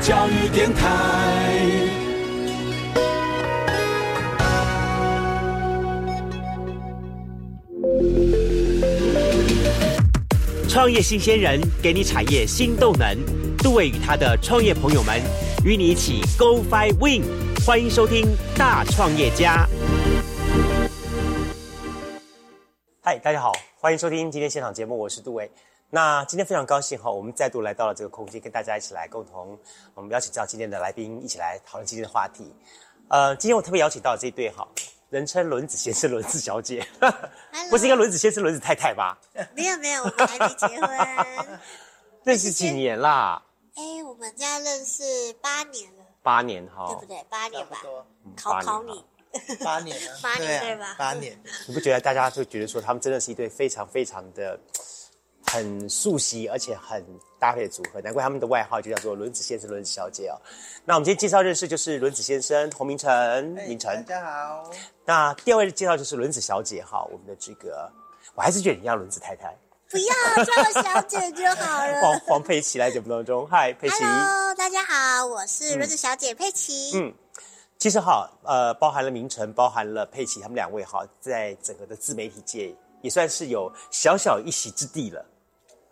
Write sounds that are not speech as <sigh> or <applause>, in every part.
教育电台。创业新鲜人给你产业新动能，杜伟与他的创业朋友们与你一起 Go Fly Win，欢迎收听大创业家。嗨，大家好，欢迎收听今天现场节目，我是杜伟。那今天非常高兴哈，我们再度来到了这个空间，跟大家一起来共同，我们邀请到今天的来宾一起来讨论今天的话题。呃，今天我特别邀请到这一对哈，人称轮子先生、轮子小姐，不是应该轮子先生、轮子太太吧？没有没有，我们还没结婚。认识几年啦？哎，我们家认识八年了，八年哈，对不对？八年吧，嗯考考你。八年了，八年对吧八年，你不觉得大家就觉得说他们真的是一对非常非常的很熟悉而且很搭配的组合？难怪他们的外号就叫做轮子先生、轮子小姐哦。那我们今天介绍认识就是轮子先生洪明成，哎明成。大家好，那第二位的介绍就是轮子小姐哈，我们的这个，我还是觉得你要轮子太太。不要叫我小姐就好了。<laughs> 黄黄佩奇来节目当中，嗨，佩奇。Hello，大家好，我是轮子小姐佩奇。嗯其实哈，呃，包含了明成，包含了佩奇，他们两位哈，在整个的自媒体界也算是有小小一席之地了，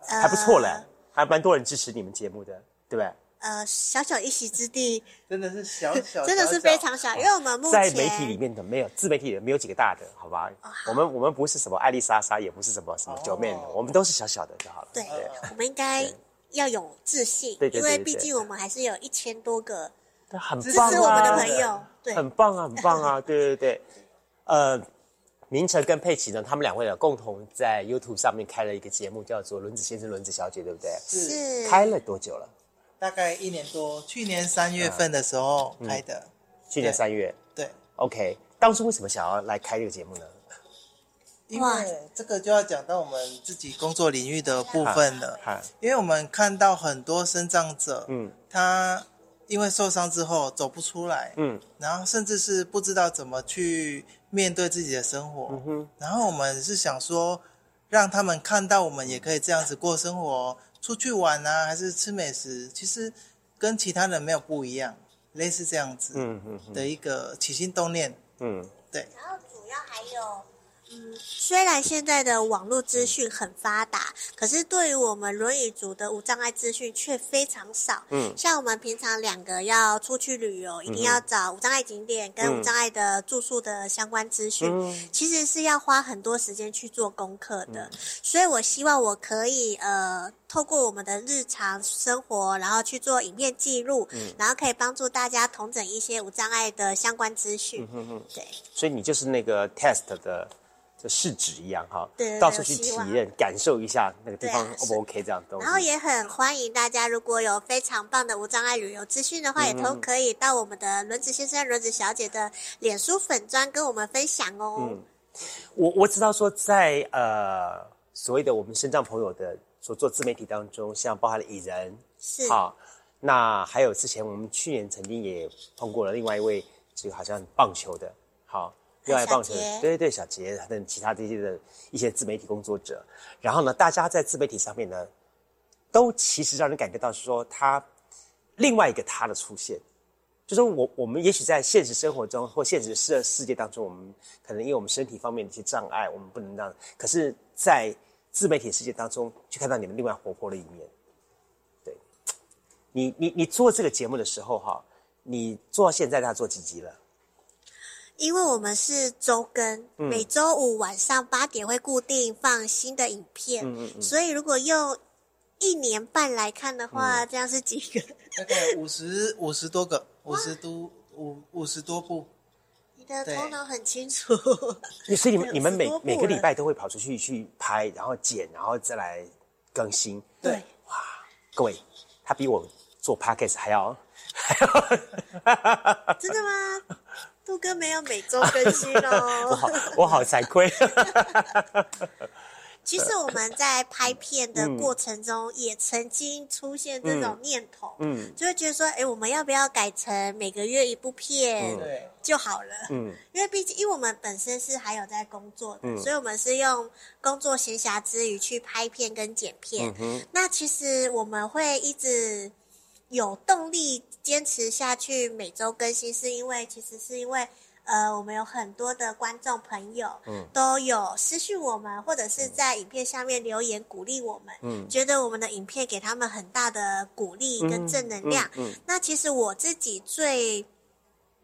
还不错嘞，还蛮多人支持你们节目的，对不对？呃，小小一席之地，<laughs> 真的是小小，<laughs> 真的是非常小，因为我们目前在媒体里面的没有自媒体的没有几个大的，好吧？我们我们不是什么艾丽莎莎，也不是什么什么九妹的，我们都是小小的就好了。对，我们应该要有自信，对对对对因为毕竟我们还是有一千多个，很支！持我们的朋友。对，很棒啊，很棒啊！对对对，呃，明成跟佩奇呢，他们两位呢共同在 YouTube 上面开了一个节目，叫做《轮子先生、轮子小姐》，对不对？是。开了多久了？大概一年多，去年三月份的时候嗯。开的，去年三月。对，OK，当初为什么想要来开这个节目呢？因为这个就要讲到我们自己工作领域的部分了，嗨，因为我们看到很多生长者，嗯。他因为受伤之后走不出来，嗯。然后甚至是不知道怎么去面对自己的生活。嗯哼，然后我们是想说，让他们看到我们也可以这样子过生活，出去玩啊，还是吃美食，其实跟其他人没有不一样，类似这样子嗯嗯嗯。的一个起心动念。嗯，对，然后主要还有，嗯，虽然现在的网络资讯很发达，可是对于我们轮椅族的无障碍资讯却非常少。嗯像我们平常两个要出去旅游，一定要找无障碍景点跟无障碍的住宿的相关资讯，嗯其实是要花很多时间去做功课的。所以我希望我可以呃，透过我们的日常生活，然后去做影片记录，嗯然后可以帮助大家统整一些无障碍的相关资讯。嗯哼，对。所以你就是那个 test 的。的试纸一样哈，对对对到处去体验、感受一下那个地方 O 不 OK 这样东西。然后也很欢迎大家，如果有非常棒的无障碍旅游资讯的话，也都可以到我们的轮子先生、轮子小姐的脸书粉砖跟我们分享哦。嗯我我知道说在呃所谓的我们身障朋友的所做自媒体当中，像包含了蚁人，是，好，那还有之前我们去年曾经也碰过了另外一位，这个好像棒球的，好，另外棒球对对，小杰等其他这些的一些自媒体工作者，然后呢，大家在自媒体上面呢，都其实让人感觉到是说他另外一个他的出现。就是我我们也许在现实生活中或现实世世界当中，我们可能因为我们身体方面的一些障碍，我们不能让，可是，在自媒体世界当中，去看到你们另外活泼的一面。对，你你你做这个节目的时候哈，你做到现在，大概做几集了？因为我们是周更，嗯每周五晚上八点会固定放新的影片，嗯所以如果用一年半来看的话，嗯这样是几个？大概五十五十多个，五十多五五十多部。你的对头脑很清楚。所以你们 <laughs> 你们每10多部每个礼拜都会跑出去去拍，然后剪，然后再来更新。对，哇各位，他比我做 podcast 还要还要，真的吗？杜哥没有每周更新哦。<laughs> 我好我好惭愧。<laughs> 其实我们在拍片的嗯过程中，也曾经出现这种念头，嗯就会觉得说，哎，我们要不要改成每个月一部片对，就好了？嗯因为毕竟，因为我们本身是还有在工作的，嗯所以我们是用工作闲暇之余去拍片跟剪片。嗯那其实我们会一直有动力坚持下去，每周更新，是因为其实是因为。呃，我们有很多的观众朋友，嗯，都有私讯我们，或者是在影片下面留言鼓励我们，嗯，觉得我们的影片给他们很大的鼓励跟正能量。嗯，那其实我自己最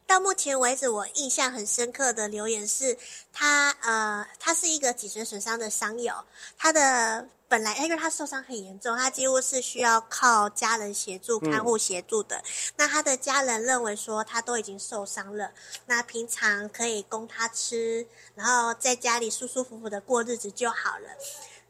到目前为止，我印象很深刻的留言是，他呃，他是一个脊髓损伤的伤友，他的。本来，因为他受伤很严重，他几乎是需要靠家人协助、看护协助的。那他的家人认为说，他都已经受伤了，那平常可以供他吃，然后在家里舒舒服服的过日子就好了。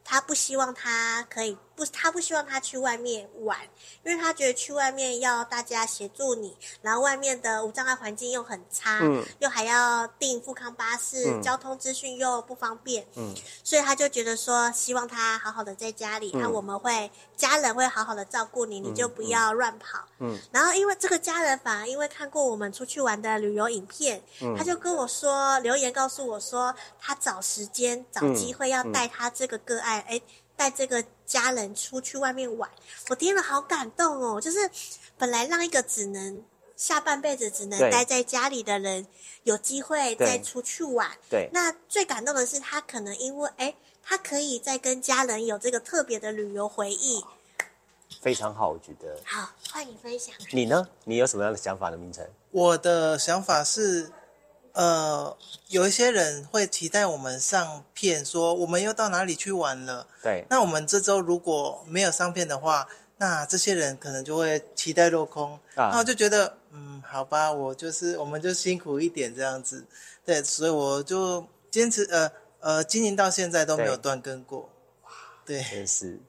他不希望他可以。不，他不希望他去外面玩，因为他觉得去外面要大家协助你，然后外面的无障碍环境又很差，嗯，又还要订富康巴士，交通资讯又不方便，嗯，所以他就觉得说，希望他好好的在家里，那我们会家人会好好的照顾你，你就不要乱跑，嗯，然后因为这个家人反而因为看过我们出去玩的旅游影片，他就跟我说留言告诉我说，他找时间找机会要带他这个个案，哎。带这个家人出去外面玩，我听了好感动哦！就是本来让一个只能下半辈子只能待在家里的人，有机会再出去玩。对，那最感动的是他可能因为哎，他可以再跟家人有这个特别的旅游回忆，非常好，我觉得。好，欢迎分享。你呢？你有什么样的想法呢？明成？我的想法是。呃，有一些人会期待我们上片，说我们又到哪里去玩了。对，那我们这周如果没有上片的话，那这些人可能就会期待落空。啊，那我就觉得，嗯，好吧，我就是我们就辛苦一点这样子。对，所以我就坚持，呃呃，经营到现在都没有断更过。哇，对，真是。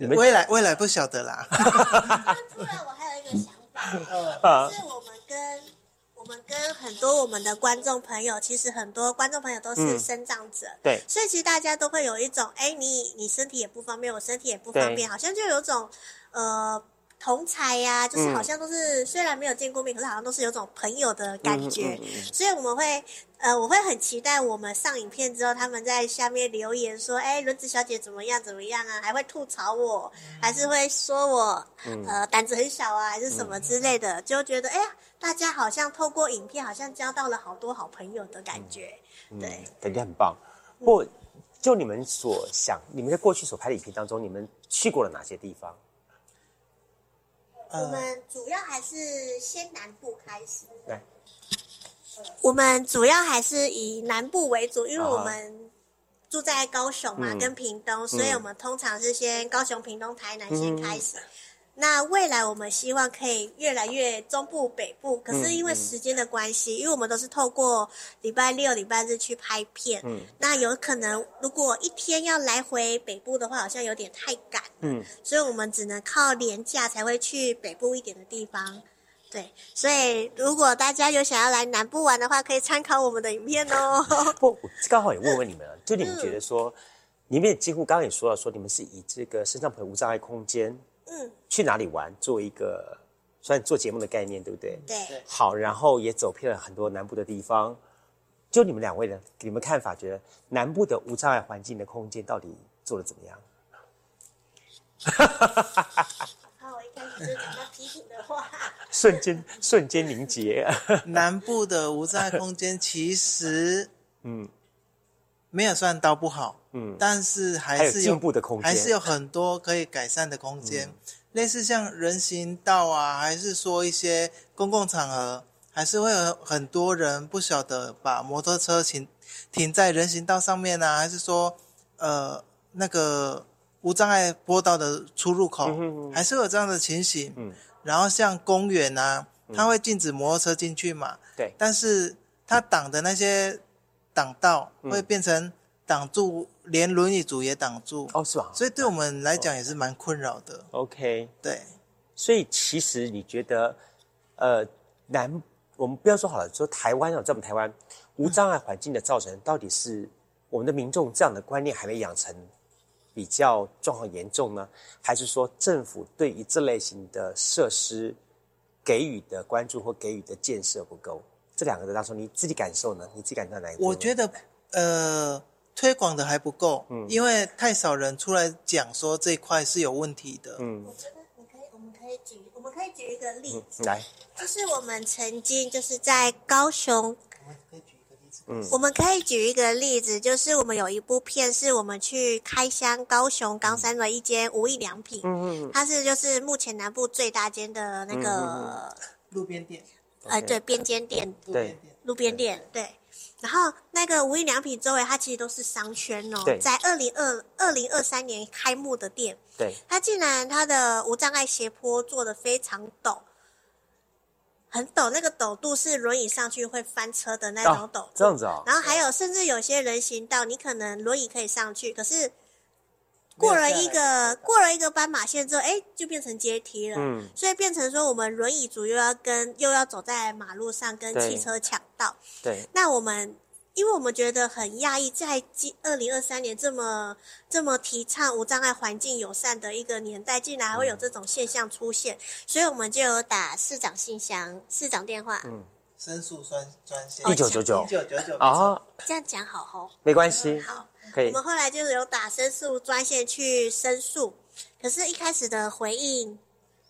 未来未来不晓得啦。<laughs> 突然我还有一个想法，<laughs> 是我们跟。我们跟很多我们的观众朋友，其实很多观众朋友都是生长者，对，所以其实大家都会有一种，哎，你你身体也不方便，我身体也不方便，好像就有种，呃。同才呀，就是好像都是虽然没有见过面，可是好像都是有种朋友的感觉。所以我们会，呃，我会很期待我们上影片之后，他们在下面留言说：“哎，轮子小姐怎么样？怎么样啊？”还会吐槽我，还是会说我，呃，胆子很小啊，还是什么之类的，就觉得哎呀，大家好像透过影片，好像交到了好多好朋友的感觉。对，感觉很棒。不，就你们所想，你们在过去所拍的影片当中，你们去过了哪些地方？我们主要还是先南部开始。对，我们主要还是以南部为主，因为我们住在高雄嘛，跟屏东，所以我们通常是先高雄、屏东、台南先开始。那未来我们希望可以越来越中部、北部，可是因为时间的关系，因为我们都是透过礼拜六、礼拜日去拍片，嗯，那有可能如果一天要来回北部的话，好像有点太赶，嗯，所以我们只能靠廉价才会去北部一点的地方，对，所以如果大家有想要来南部玩的话，可以参考我们的影片哦。<laughs> 不，刚好也问问你们啊，<laughs> 就你们觉得说，你们也几乎刚刚也说了，说你们是以这个身上朋友无障碍空间。嗯，去哪里玩？做一个算做节目的概念，对不对？对。好，然后也走遍了很多南部的地方。就你们两位的，你们看法，觉得南部的无障碍环境的空间到底做的怎么样？好，我一开始就讲到批评的话，瞬间瞬间凝结。<laughs> 南部的无障碍空间其实，嗯，没有算到不好。嗯，但是还是有进步的空间，还是有很多可以改善的空间。类似像人行道啊，还是说一些公共场合，还是会有很多人不晓得把摩托车停停在人行道上面啊，还是说呃那个无障碍坡道的出入口，还是有这样的情形。嗯，然后像公园啊，它会禁止摩托车进去嘛？对，但是它挡的那些挡道会变成。挡住，连轮椅组也挡住哦，是吧？所以对我们来讲也是蛮困扰的。OK，对。所以其实你觉得，呃，南我们不要说好了，说台湾啊，在我们台湾无障碍环境的造成，到底是我们的民众这样的观念还没养成，比较状况严重呢，还是说政府对于这类型的设施给予的关注或给予的建设不够？这两个的当中，你自己感受呢？你自己感受哪一个？我觉得，呃。推广的还不够，嗯，因为太少人出来讲说这块是有问题的，嗯。我觉得你可以，我们可以举，我们可以举一个例子，来，就是我们曾经就是在高雄我们可以举一个例子。嗯我们可以举一个例子，就是我们有一部片，是我们去开箱高雄冈山的一间无印良品，嗯嗯它是就是目前南部最大间的那个，嗯路边店，呃对，边间店，对，路边店，对。然后那个无印良品周围，它其实都是商圈哦对，在二零二二零二三年开幕的店，对，它竟然它的无障碍斜坡做的非常陡，很陡，那个陡度是轮椅上去会翻车的那种哦陡度。这样子哦，然后还有，甚至有些人行道，你可能轮椅可以上去，可是过了一个过了一个斑马线之后，哎，就变成阶梯了。嗯所以变成说，我们轮椅族又要跟又要走在马路上跟汽车抢道。对，那我们，因为我们觉得很讶异，在二零二三年这么这么提倡无障碍环境友善的一个年代，竟然还会有这种现象出现，所以我们就有打市长信箱、市长电话。嗯申诉专专线一九九九一九九九啊，这样讲好哦。没关系，好，我们，后来就是有打申诉专线去申诉，可是一开始的回应，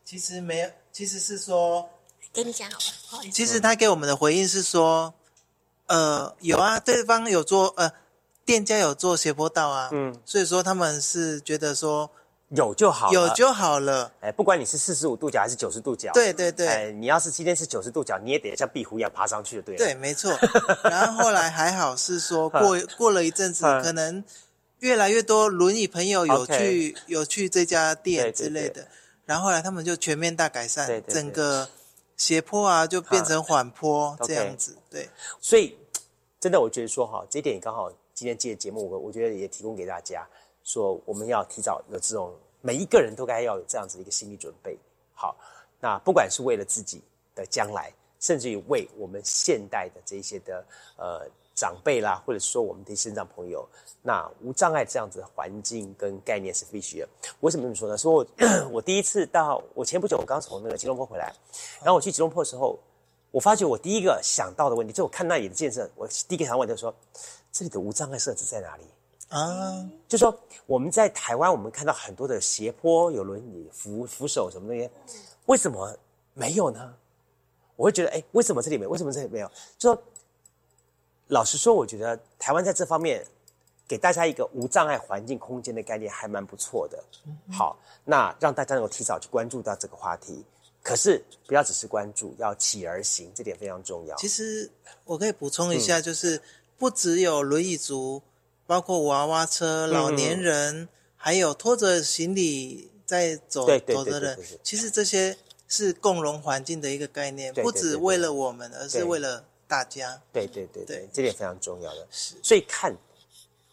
其实没有，其实是说，给你讲好了，不好意思。其实他给我们的回应是说，呃，有啊，对方有做，呃，店家有做斜坡道啊，嗯，所以说他们是觉得说有就好了，有就好了，哎，不管你是四十五度角还是九十度角，对对对。哎，你要是今天是九十度角，你也得像壁虎一样爬上去就对了。对，没错。<laughs> 然后后来还好是说 <laughs> 过过了一阵子，嗯。可能越来越多轮椅朋友有去有去这家店之类的，然后后来他们就全面大改善，对对对。整个斜坡啊就变成缓坡嗯这样子。对，所以真的，我觉得说哈，这一点也刚好今天这个节目，我我觉得也提供给大家，说我们要提早有这种每一个人都该要有这样子的一个心理准备。好，那不管是为了自己的将来，甚至于为我们现代的这些的呃长辈啦，或者说我们的身障朋友，那无障碍这样子的环境跟概念是必须的。为什么这么说呢？说我 <coughs> 我第一次到我前不久我刚从那个吉隆坡回来，然后我去吉隆坡的时候，我发觉我第一个想到的问题，就我看那里的建设，我第一个想问就是说，这里的无障碍设置在哪里？啊，就说我们在台湾，我们看到很多的斜坡有轮椅扶扶手什么东西，为什么没有呢？我会觉得，哎，为什么这里没有？为什么这里没有？就说老实说，我觉得台湾在这方面给大家一个无障碍环境空间的概念还蛮不错的。好，那让大家能够提早去关注到这个话题。可是不要只是关注，要起而行，这点非常重要。其实我可以补充一嗯下，就是不只有轮椅族，包括娃娃车、嗯老年人，还有拖着行李在走走的人其实这些是共融环境的一个概念，不只为了我们，而是为了大家。对对对对对，这点非常重要的。是所以看，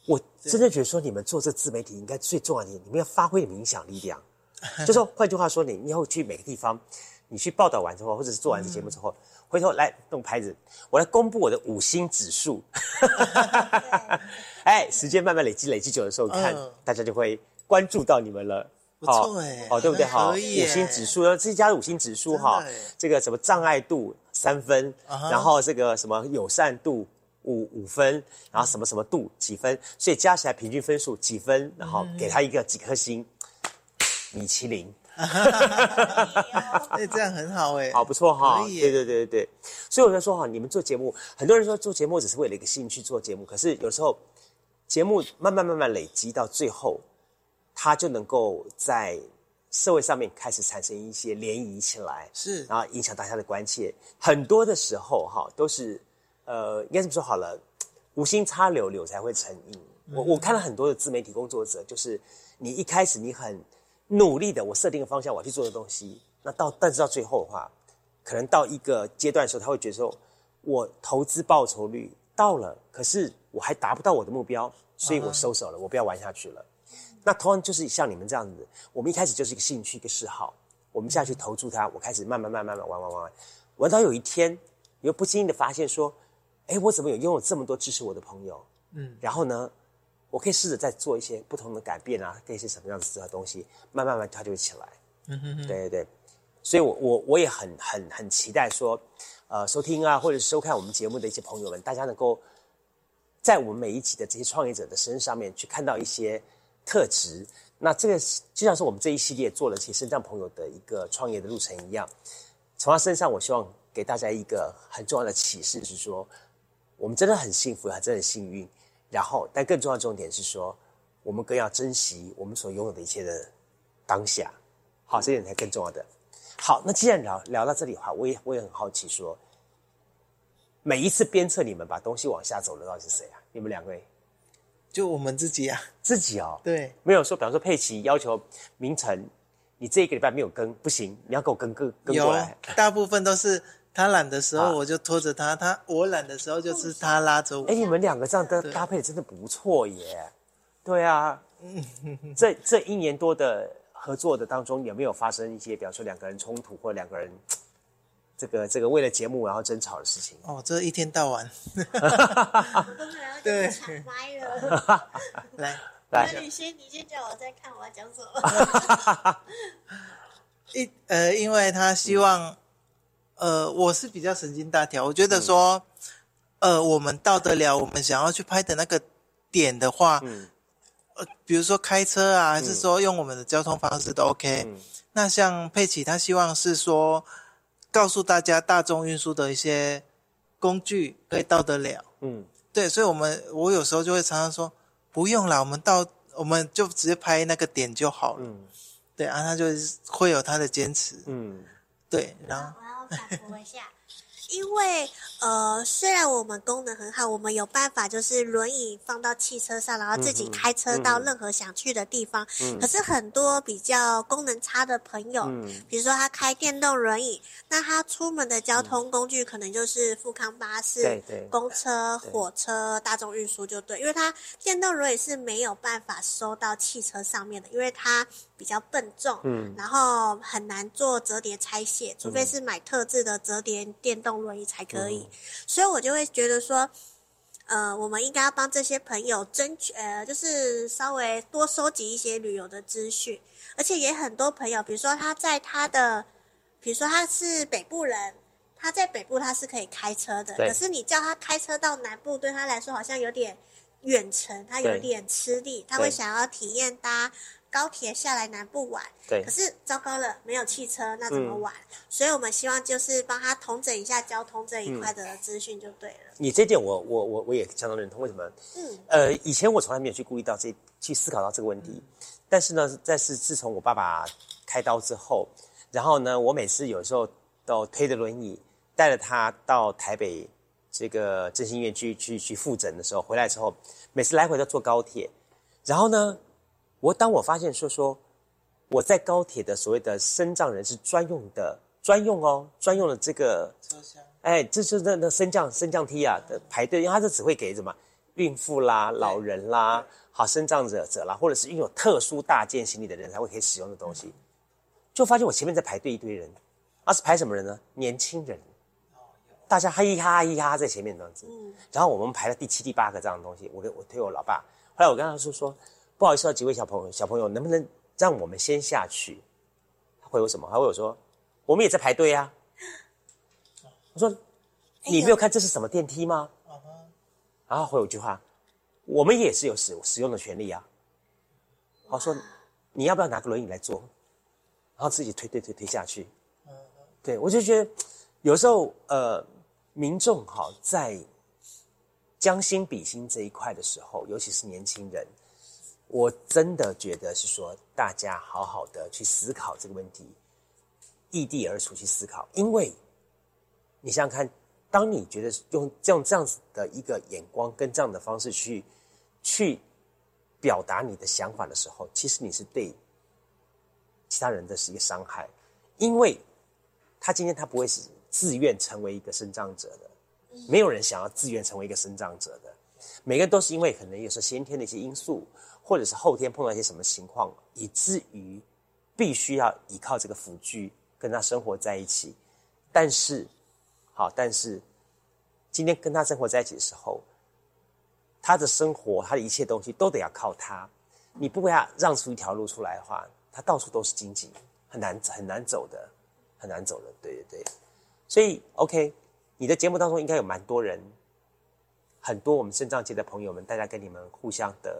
我真的觉得说，你们做这自媒体应该最重要的你们要发挥你们影响力量。<laughs> 就说换句话说，你以后去每个地方，你去报道完之后，或者是做完这节目之后，回头来弄牌子，我来公布我的五星指数。<laughs> <laughs> 哎，时间慢慢累积，累积久的时候，看、嗯。大家就会关注到你们了。不错哎哦，对不对？好，五以耶。星指数，这家的五星指数哈真的耶，这个什么障碍度三分，啊哈。然后这个什么友善度五五分，然后什么什么度几分，所以加起来平均分数几分，然后给他一个几颗星，米其林，<laughs> 哎，这样很好哎，<laughs> 好不错哈。可以耶。对对对对对，所以我就说哈，你们做节目，很多人说做节目只是为了一个兴趣做节目，可是有时候节目慢慢慢慢累积到最后，它就能够在社会上面开始产生一些涟漪起来，是然后影响大家的关切。很多的时候哈，都是呃，应该这么说好了，无心插柳，柳才会成荫。我我看了很多的自媒体工作者，就是你一开始你很努力的，我设定个方向，我要去做的东西，那到但是到最后的话，可能到一个阶段的时候，他会觉得说，我投资报酬率到了，可是我还达不到我的目标，所以我收手了，我不要玩下去了。那同样就是像你们这样子，我们一开始就是一个兴趣、一个嗜好，我们下去投注它，我开始慢慢、慢慢、慢慢玩、玩、玩、玩，玩到有一天，你又不经意的发现说，哎，我怎么有拥有这么多支持我的朋友？嗯，然后呢，我可以试着再做一些不同的改变啊，跟一些什么样子的东西，慢慢慢它就会起来。嗯哼哼，对对对，所以我我我也很很很期待说，呃，收听啊或者是收看我们节目的一些朋友们，大家能够在我们每一集的这些创业者的身上面去看到一些特质，那这个就像是我们这一系列做了些身障朋友的一个创业的路程一样，从他身上，我希望给大家一个很重要的启示，是说我们真的很幸福，还真的很幸运。然后，但更重要的重点是说，我们更要珍惜我们所拥有的一切的当下。好，这点才更重要的。好，那既然聊聊到这里的话，我也我也很好奇，说每一次鞭策你们把东西往下走的到底是谁啊？你们两位？就我们自己啊，自己哦，对，没有说，比方说佩奇要求明晨，你这一个礼拜没有更，不行，你要给我更更更过有来。大部分都是他懒的时啊候我就拖着他，他我懒的时候就是他拉着我哎，。你们两个这样的搭配真的不错耶。对啊，<laughs> 这这一年多的合作的当中，有没有发生一些，比方说两个人冲突或两个人这个这个为了节目然后争吵的事情？哦，这一天到晚。<laughs> 对。抢麦了。<laughs> 来。<laughs> 来。那你先，你先叫我再看我要讲什么。一呃，因为他希望，呃，我是比较神经大条，我觉得说，呃，我们到得了我们想要去拍的那个点的话，嗯。呃，比如说开车啊，还是说用我们的交通方式都 OK。嗯。那像佩奇，他希望是说，告诉大家大众运输的一些工具可以到得了。嗯，对，所以我们我有时候就会常常说，不用啦，我们到我们就直接拍那个点就好了。嗯对啊，他就是会有他的坚持。嗯对，然后我要反驳一下，因为呃，虽然我们功能很好，我们有办法就是轮椅放到汽车上，然后自己开车到任何想去的地方。嗯。可是很多比较功能差的朋友，嗯。比如说他开电动轮椅，那他出门的交通工具可能就是富康巴士、对对公车、火车、大众运输就对，因为他电动轮椅是没有办法收到汽车上面的，因为它比较笨重，嗯。然后很难做折叠拆卸，除非是买特制的折叠电动轮椅才可以。所以我就会觉得说，呃，我们应该要帮这些朋友争取，呃，就是稍微多收集一些旅游的资讯，而且也很多朋友，比如说他在他的，比如说他是北部人。他在北部他是可以开车的，可是你叫他开车到南部，对他来说好像有点远程，他有点吃力，他会想要体验搭高铁下来南部玩。对可是糟糕了，没有汽车，那怎么嗯玩？所以我们希望就是帮他统整一下交通这一块的资讯就对了。你这点我我我我也相当认同。为什么？嗯，呃，以前我从来没有去顾虑到这去思考到这个问题，但是呢，在是自从我爸爸开刀之后，然后呢，我每次有时候都推着轮椅带着他到台北这个振兴医院去去去复诊的时候，回来之后，每次来回都坐高铁，然后呢，我当我发现说说我在高铁的所谓的身障人士专用的专用哦，专用的这个车厢哎，这就是那那升降升降梯啊的排队，因为它是只会给什么孕妇啦、老人啦、好身障者者啦，或者是拥有特殊大件行李的人才会可以使用的东西。就发现我前面在排队一堆人，而、是排什么人呢？年轻人，大家嘿哈嘿哈在前面这样子。然后我们排了第七、第八个这样的东西，我跟我推我老爸，后来我跟他说说，不好意思啊，几位小朋友，小朋友能不能让我们先下去？他回我什么？他回我说，我们也在排队啊。我说，你没有看这是什么电梯吗？然后回我一句话，我们也是有使使用的权利啊。我说，你要不要拿个轮椅来坐？然后自己推推推推下去。对我就觉得，有时候呃，民众哈在将心比心这一块的时候，尤其是年轻人，我真的觉得是说，大家好好的去思考这个问题，异地而处去思考，因为你想想看，当你觉得用这样这样子的一个眼光跟这样的方式去去表达你的想法的时候，其实你是对其他人的是一个伤害，因为他今天他不会是自愿成为一个生长者的，没有人想要自愿成为一个生长者的，每个人都是因为可能有时候先天的一些因素，或者是后天碰到一些什么情况，以至于必须要依靠这个辅具跟他生活在一起，但是。好，但是今天跟他生活在一起的时候，他的生活，他的一切东西都得要靠他。你不给他让出一条路出来的话，他到处都是荆棘，很难很难走的，很难走的。对对对，所以 OK，你的节目当中应该有蛮多人，很多我们肾脏界的朋友们，大家跟你们互相的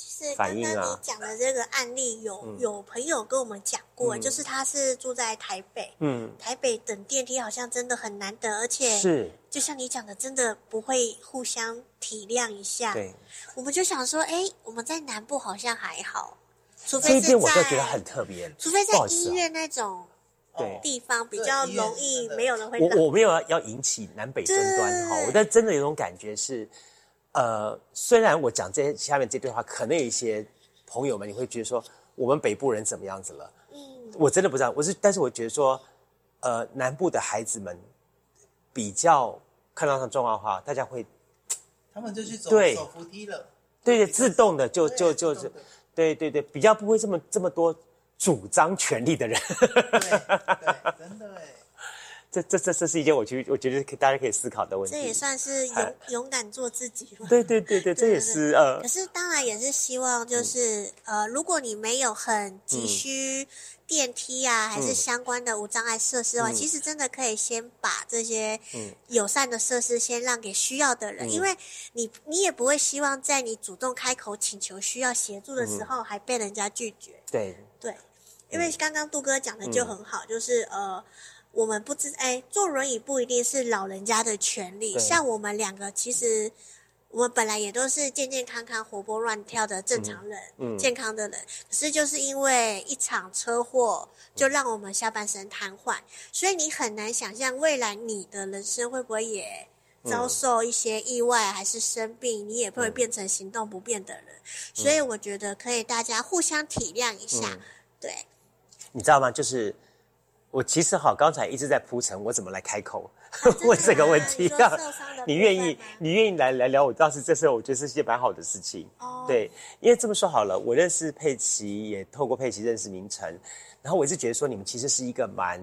其实反刚刚你讲的这个案例，有、有朋友跟我们讲过，嗯就是他是住在台北，嗯，台北等电梯好像真的很难得，而且是，就像你讲的，真的不会互相体谅一下。对，我们就想说，哎，我们在南部好像还好，除非是在点我就觉得很特别。除非在医院那种对地方比较容易没有人会。我我没有要要引起南北争端哈，我但真的有种感觉是，呃，虽然我讲这下面这段话，可能有一些朋友们你会觉得说我们北部人怎么样子了，嗯，我真的不知道，我是，但是我觉得说，呃，南部的孩子们比较看到上状况的话，大家会他们就去走对走扶梯了。对对自动的就对就就是对对对，比较不会这么这么多主张权利的人，对对，真的 <laughs> 哎。这这这这是一件我觉得我觉得可大家可以思考的问题。这也算是哎勇勇敢做自己嘛。对对对对，<laughs> 这也是呃可是当然也是希望，就是、呃，如果你没有很急需电梯啊，还是相关的无障碍设施的话，其实真的可以先把这些友善的设施先让给需要的人，因为你你也不会希望在你主动开口请求需要协助的时候，还被人家拒绝。对。对，因为刚刚杜哥讲的就很好，就是呃，我们不知哎，坐轮椅不一定是老人家的权利，像我们两个其实。我们本来也都是健健康康、活泼乱跳的正常人，嗯嗯健康的人。可是就是因为一场车祸，就让我们下半身瘫痪，所以你很难想象未来你的人生会不会也遭受一些意外，还是生病，你也会变成行动不便的人。所以我觉得可以大家互相体谅一下，对。你知道吗？就是我其实好，刚才一直在铺陈我怎么来开口 <laughs> 问这个问题你愿意你愿意来来聊我，倒是这时候我觉得是件蛮好的事情。哦对，因为这么说好了，我认识佩奇，也透过佩奇认识明成，然后我一直觉得说你们其实是一个蛮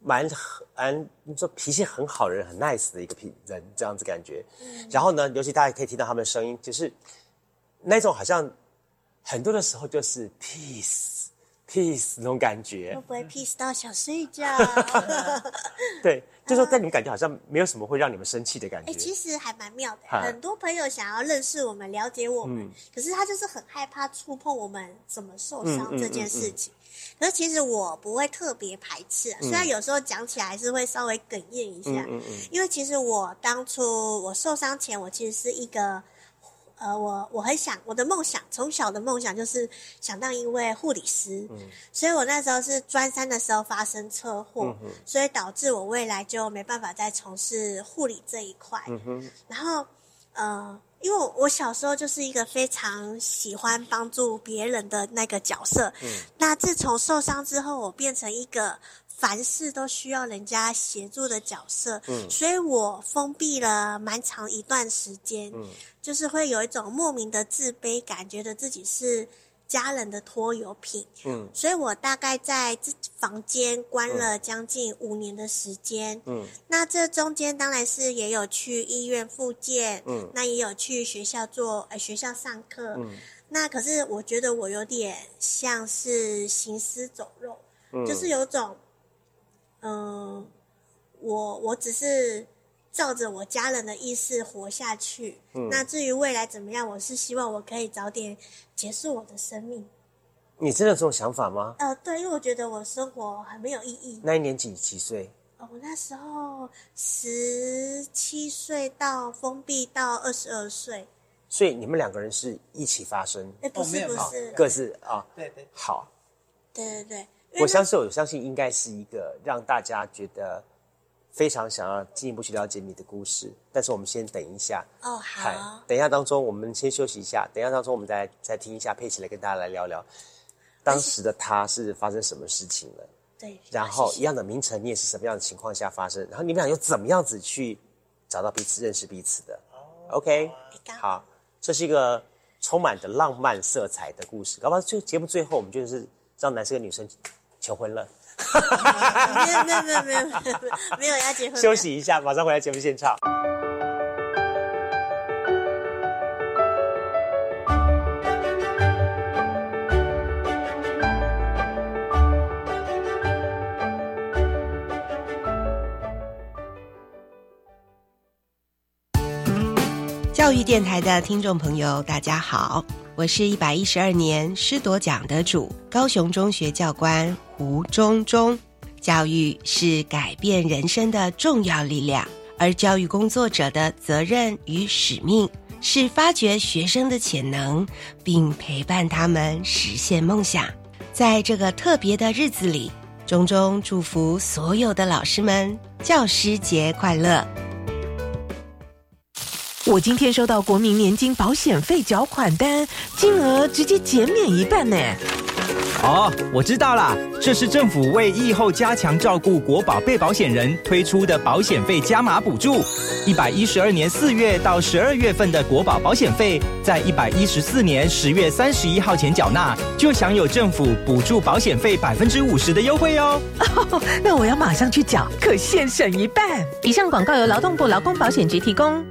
蛮蛮，你说脾气很好的人，很 nice 的一个品人，这样子感觉。然后呢，尤其大家可以听到他们的声音，就是那种好像很多的时候就是 peace peace 那种感觉会。不会 peace 到想睡觉？<laughs> 对，<laughs> 就说但你们感觉好像没有什么会让你们生气的感哎、觉。其实还蛮妙的。很多朋友想要认识我们、了解我们，嗯可是他就是很害怕触碰我们怎么受伤这件事情。可是其实我不会特别排斥、啊，虽然有时候讲起来还是会稍微哽咽一下，嗯嗯嗯因为其实我当初我受伤前，我其实是一个。呃，我我很想我的梦想，从小的梦想就是想当一位护理师，嗯。所以我那时候是专三的时候发生车祸，嗯所以导致我未来就没办法再从事护理这一块。嗯，然后，呃，因为我我小时候就是一个非常喜欢帮助别人的那个角色。嗯。那自从受伤之后，我变成一个凡事都需要人家协助的角色。嗯。所以我封闭了蛮长一段时间，嗯。就是会有一种莫名的自卑感，觉得自己是家人的拖油瓶。嗯。所以我大概在自己房间关了将近五年的时间。嗯。那这中间当然是也有去医院复健，嗯。那也有去学校做呃学校上课，嗯。那可是我觉得我有点像是行尸走肉，嗯，就是有种，嗯、我我只是照着我家人的意思活下去，嗯那至于未来怎么样，我是希望我可以早点结束我的生命。你真的有这种想法吗？呃，对，因为我觉得我生活很没有意义。那一年几几岁？哦，我那时候十七岁到封闭到二十二岁，所以你们两个人是一起发生，哎，不是不是，各自啊。对对，好，对对对，我相信，我相信应该是一个让大家觉得非常想要进一步去了解你的故事。但是我们先等一下，哦好，等一下当中我们先休息一下，等一下当中我们再再听一下佩奇来跟大家来聊聊当时的他是发生什么事情了。对，然后一样的名称，你也是什么样的情况下发生？然后你们俩又怎么样子去找到彼此、认识彼此的？OK，好，这是一个充满着浪漫色彩的故事。搞不好就节目最后，我们就是让男生跟女生求婚了。没有没有没有没有没有要结婚，休息一下，马上回来节目现场。教育电台的听众朋友，大家好，我是一百一十二年师铎奖得主高雄中学教官胡中中。教育是改变人生的重要力量，而教育工作者的责任与使命是发掘学生的潜能，并陪伴他们实现梦想。在这个特别的日子里，衷衷祝福所有的老师们教师节快乐！我今天收到国民年金保险费缴款单，金额直接减免一半呢。哦，我知道啦，这是政府为疫后加强照顾国保被保险人推出的保险费加码补助。一百一十二年四月到十二月份的国保保险费，在一百一十四年十月三十一号前缴纳，就享有政府补助保险费百分之五十的优惠哦。<laughs> 那我要马上去缴，可现省一半。以上广告由劳动部劳工保险局提供。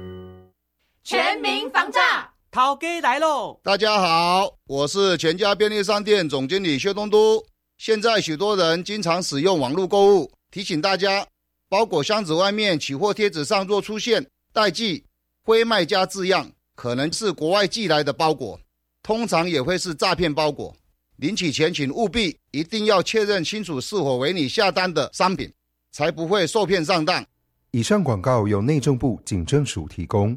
全民防诈，涛哥来喽！大家好，我是全家便利商店总经理薛东都。现在许多人经常使用网络购物，提醒大家，包裹箱子外面取货贴纸上若出现代寄、非卖家字样，可能是国外寄来的包裹，通常也会是诈骗包裹。领取前请务必一定要确认清楚是否为你下单的商品，才不会受骗上当。以上广告由内政部警政署提供。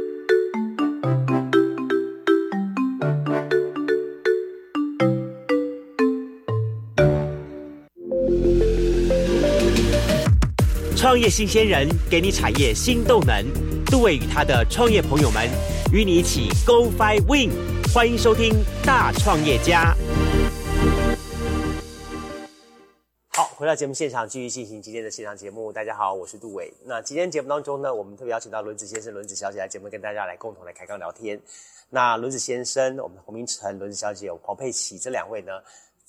业新鲜人给你产业新动能，杜伟与他的创业朋友们与你一起 Go Fly Win，欢迎收听大创业家。好，回到节目现场，继续进行今天的现场节目。大家好，我是杜伟。那今天节目当中呢，我们特别邀请到轮子先生、轮子小姐来节目，跟大家来共同来开杠聊天。那轮子先生，我们的洪明成，轮子小姐黄佩琪，这两位呢？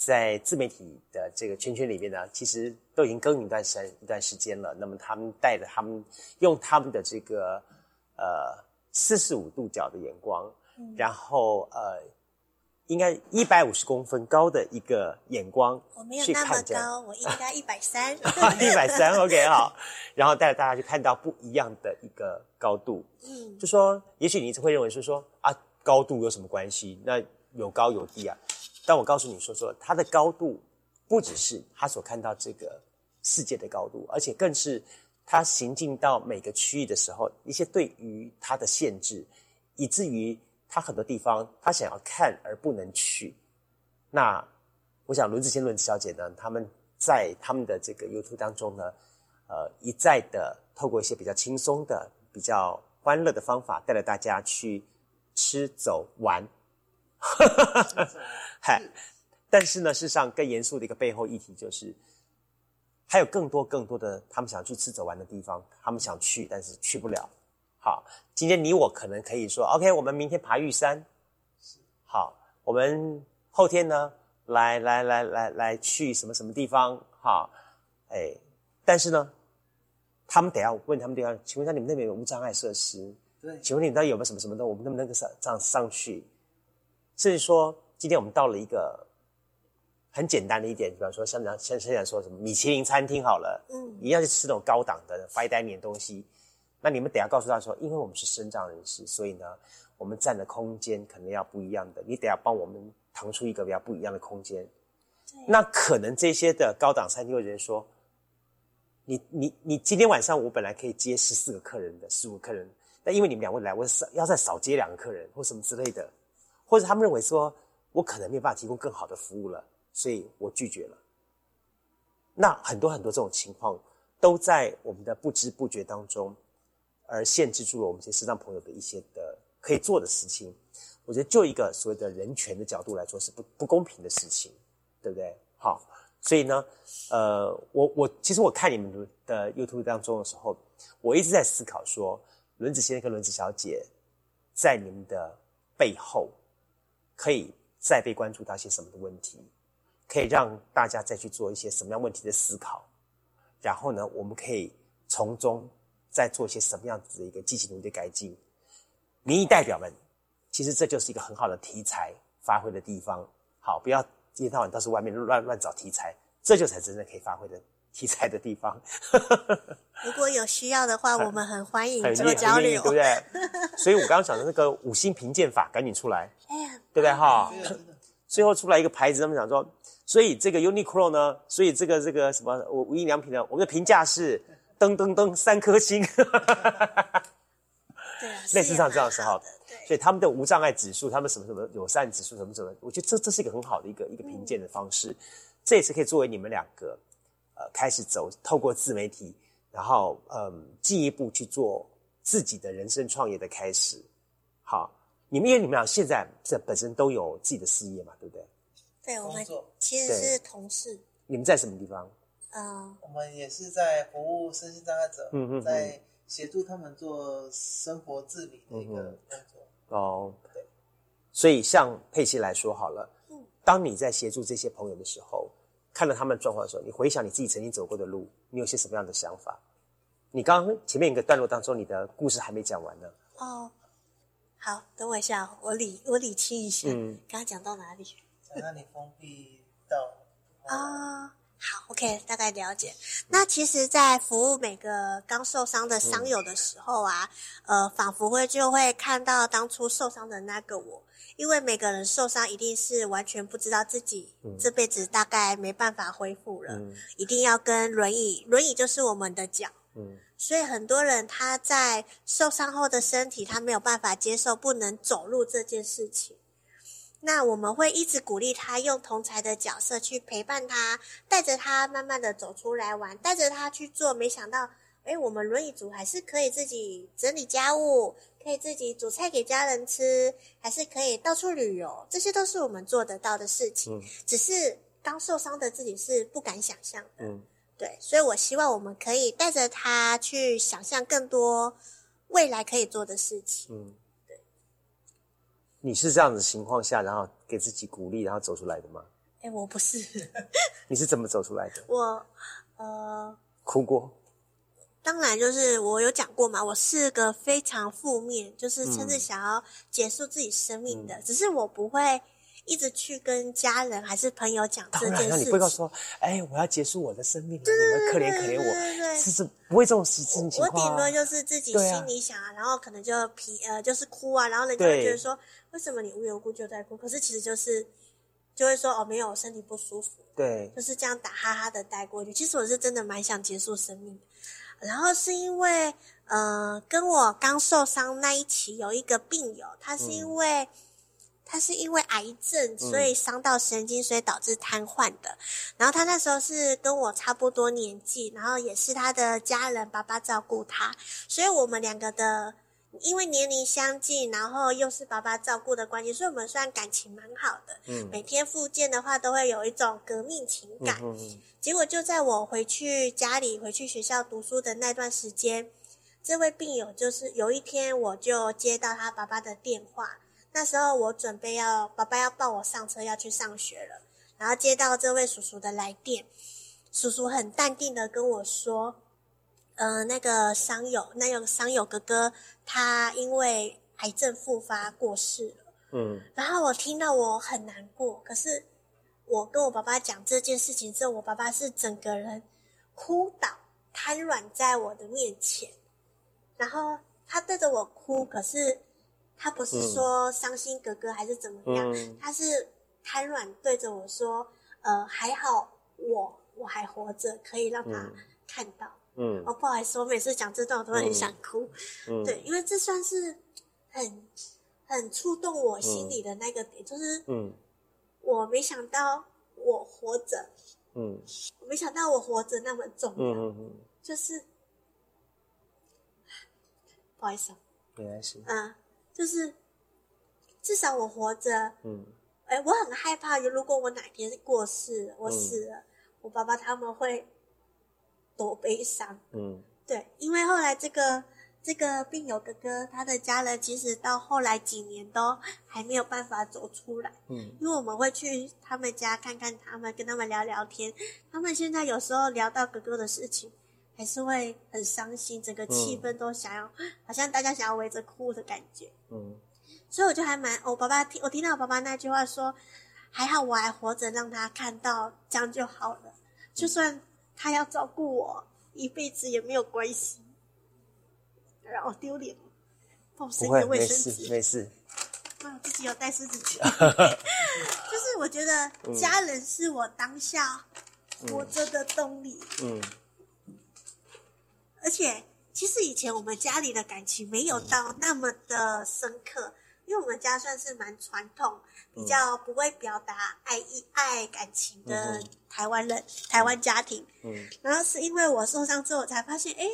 在自媒体的这个圈圈里面呢，其实都已经耕耘一段时一段时间了。那么他们带着他们用他们的这个呃四十五度角的眼光，然后呃应该一百五十公分高的一个眼光，我没有那么高，我应该一百三，<laughs> 一百三 OK 好，然后带着大家去看到不一样的一个高度。嗯，就说也许你会认为是说啊高度有什么关系？那有高有低啊。但我告诉你说说，它的高度不只是他所看到这个世界的高度，而且更是他行进到每个区域的时候，一些对于他的限制，以至于他很多地方他想要看而不能去。那我想轮子先轮子小姐呢，他们在他们的这个 YouTube 当中呢，呃，一再的透过一些比较轻松的、比较欢乐的方法，带着大家去吃、走、玩。哈哈哈哈嗨，但是呢，事实上更严肃的一个背后议题就是，还有更多更多的他们想去吃走玩的地方，他们想去，但是去不了。好，今天你我可能可以说，OK，我们明天爬玉山。好，我们后天呢，来来来来来去什么什么地方？哈，哎，但是呢，他们得要问他们地方，请问一下你们那边有无障碍设施？对，请问你那有没有什么什么的？我们能不能上上上去？甚至说。今天我们到了一个很简单的一点，比方说，像像像现在说什么米其林餐厅好了，嗯，一样去吃那种高档的 fine dining 东西。那你们等下告诉他说，因为我们是身障人士，所以呢，我们占的空间可能要不一样的。你等下帮我们腾出一个比较不一样的空间。那可能这些的高档餐厅会人说，你你你今天晚上我本来可以接十四个客人的，十五个客人，但因为你们两位来，我少要再少接两个客人或什么之类的，或者他们认为说我可能没有办法提供更好的服务了，所以我拒绝了。那很多很多这种情况都在我们的不知不觉当中，而限制住了我们这些时尚朋友的一些的可以做的事情。我觉得就一个所谓的人权的角度来说，是不不公平的事情，对不对？好，所以呢，呃，我我其实我看你们的 YouTube 当中的时候，我一直在思考说，轮子先生跟轮子小姐在你们的背后，可以再被关注到些什么的问题，可以让大家再去做一些什么样问题的思考，然后呢，我们可以从中再做一些什么样子的一个积极努力的改进。民意代表们。其实这就是一个很好的题材发挥的地方。好，不要一天到晚到处外面乱乱找题材，这就才真正可以发挥的题材的地方。<laughs> 如果有需要的话，我们很欢迎做交流，对不对？<laughs> 所以我刚刚讲的那个五星评鉴法，赶紧出来，对不对？哈，最后出来一个牌子，他们讲说，所以这个 Uniqlo 呢，所以这个这个什么无印良品呢，我们的评价是噔噔噔三颗星。对，<laughs> 类似像这样时候。所以他们的无障碍指数，他们什么什么友善指数，什么什么，我觉得这这是一个很好的一个一个评鉴的方式。这也是可以作为你们两个，呃，开始走透过自媒体，然后嗯，进一步去做自己的人生创业的开始。好，你们因为你们俩现在这本身都有自己的事业嘛，对不对？对，我们其实是同事。你们在什么地方？嗯，我们也是在服务身心障碍者，嗯嗯，在协助他们做生活自理的一个工作。哦，对，所以像佩奇来说好了，嗯，当你在协助这些朋友的时候，看到他们状况的时候，你回想你自己曾经走过的路，你有些什么样的想法？你刚刚前面一个段落当中，你的故事还没讲完呢。哦，好，等我一下，我理我理清一下，嗯，刚刚讲到哪里？讲到你封闭到啊。好，OK，大概了解。那其实，在服务每个刚受伤的伤友的时候啊，呃，仿佛会就会看到当初受伤的那个我，因为每个人受伤一定是完全不知道自己这辈子大概没办法恢复了，一定要跟轮椅，轮椅就是我们的脚，嗯，所以很多人他在受伤后的身体，他没有办法接受不能走路这件事情。那我们会一直鼓励他用同才的角色去陪伴他，带着他慢慢的走出来玩，带着他去做。没想到，哎，我们轮椅族还是可以自己整理家务，可以自己煮菜给家人吃，还是可以到处旅游，这些都是我们做得到的事情。只是刚受伤的自己是不敢想象的。嗯，对，所以我希望我们可以带着他去想象更多未来可以做的事情。嗯。对你是这样子情况下，然后给自己鼓励，然后走出来的吗？哎，我不是。你是怎么走出来的？<laughs> 我，呃，哭过。当然，就是我有讲过嘛，我是个非常负面，就是甚至想要结束自己生命的。只是我不会一直去跟家人还是朋友讲这件事。当然，你不会说，哎，我要结束我的生命，你们可怜可怜我，是是不会这种事情。我顶多就是自己心里想啊，然后可能就皮呃，就是哭啊，然后人家会觉得说。为什么你无缘无故就在哭？可是其实就是就会说哦，没有身体不舒服，对，就是这样打哈哈的带过去。其实我是真的蛮想结束生命的。然后是因为呃，跟我刚受伤那一期有一个病友，他是因为他是因为癌症，所以伤到神经，所以导致瘫痪的。然后他那时候是跟我差不多年纪，然后也是他的家人爸爸照顾他，所以我们两个的。因为年龄相近，然后又是爸爸照顾的关系，所以我们算感情蛮好的。嗯，每天复健的话，都会有一种革命情感。嗯嗯。结果就在我回去家里、回去学校读书的那段时间，这位病友就是有一天我就接到他爸爸的电话。那时候我准备要爸爸要抱我上车要去上学了，然后接到这位叔叔的来电，叔叔很淡定的跟我说。呃，那个伤友，那个伤友哥哥，他因为癌症复发过世了。嗯，然后我听到我很难过，可是我跟我爸爸讲这件事情之后，我爸爸是整个人哭倒、瘫软在我的面前，然后他对着我哭，可是他不是说伤心哥哥还是怎么样，他是瘫软对着我说：“呃，还好我我还活着，可以让他嗯。看到。嗯。哦，不好意思，我每次讲这段我都会很想哭。嗯。对，因为这算是很很触动我心里的那个点，就是嗯。我没想到我活着，嗯。我没想到我活着那么重要，嗯嗯，就是 <sighs> 不好意思、哦，没关系。嗯，就是至少我活着，嗯哎，我很害怕，如果我哪天过世了，我嗯死了，我爸爸他们会多悲伤。嗯对，因为后来这个这个病友哥哥他的家人，其实到后来几年都还没有办法走出来。嗯因为我们会去他们家看看他们，跟他们聊聊天。他们现在有时候聊到哥哥的事情，还是会很伤心，整个气氛都想要，<gasps> 好像大家想要围着哭的感觉。嗯所以我就还蛮，我爸爸听我听到我爸爸那句话说，还好我还活着，让他看到，这样就好了。就算他要照顾我一辈子也没有关系。让我丢脸了，帮我伸不会，个卫没事生纸。没事。啊，自己有带湿纸巾。<laughs> 就是我觉得嗯家人是我当下活着的动力，嗯而且其实以前我们家里的感情没有到那么的深刻，因为我们家算是蛮传统，比较不会表达爱意爱感情的嗯台湾人、台湾家庭。嗯。然后是因为我受伤之后，我才发现，哎，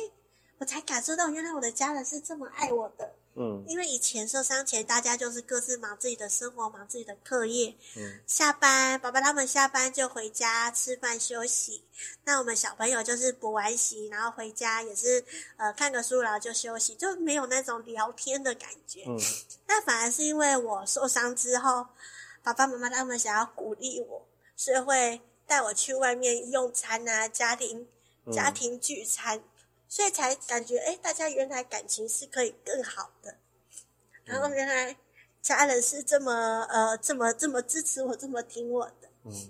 我才感受到原来我的家人是这么爱我的。嗯因为以前受伤前，大家就是各自忙自己的生活，忙自己的课业。嗯下班，爸爸他们下班就回家吃饭休息。那我们小朋友就是补完习，然后回家也是呃看个书，然后就休息，就没有那种聊天的感觉。嗯 <laughs> 那反而是因为我受伤之后，爸爸妈妈他们想要鼓励我，所以会带我去外面用餐啊，家庭嗯家庭聚餐，所以才感觉哎，大家原来感情是可以更好的。然后原来家人是这么呃这么这么支持我，这么听我的。嗯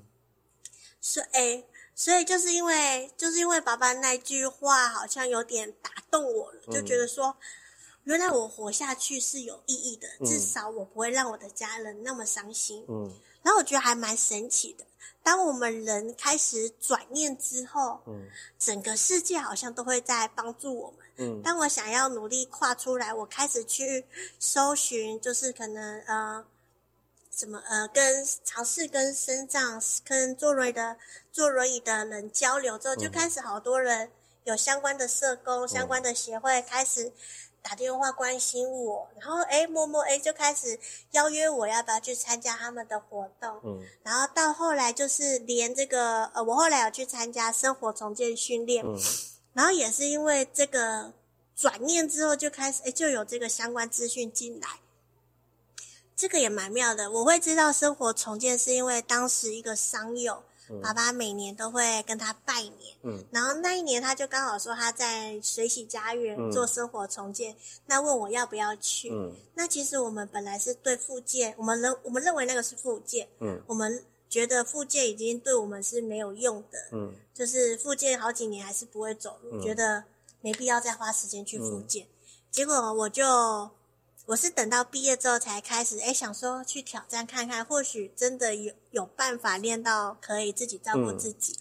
所以，哎所以就是因为就是因为爸爸那句话，好像有点打动我了，就觉得说，原来我活下去是有意义的，嗯至少我不会让我的家人那么伤心。嗯然后我觉得还蛮神奇的，当我们人开始转念之后，嗯。整个世界好像都会在帮助我们。嗯。当我想要努力跨出来，我开始去搜寻，就是可能呃，什么呃，跟尝试跟身障、跟坐轮椅的坐轮椅的人交流之后，就嗯。开始好多人有相关的社工、相关的协会开始打电话关心我，然后哎，默默哎就开始邀约我要不要去参加他们的活动，嗯然后到后来就是连这个呃，我后来有去参加生活重建训练，嗯然后也是因为这个转念之后，就开始哎，就有这个相关资讯进来。这个也蛮妙的，我会知道生活重建是因为当时一个商友，嗯爸爸每年都会跟他拜年，嗯。然后那一年他就刚好说他在水洗家园嗯。做生活重建，那问我要不要去。嗯。那其实我们本来是对复健，我们认我们认为那个是复健，嗯。我们觉得复健已经对我们是没有用的，嗯。就是复健好几年还是不会走路，嗯。觉得没必要再花时间去复嗯。健。结果我就我是等到毕业之后才开始，哎，想说去挑战看看，或许真的有有办法练到可以自己照顾自己。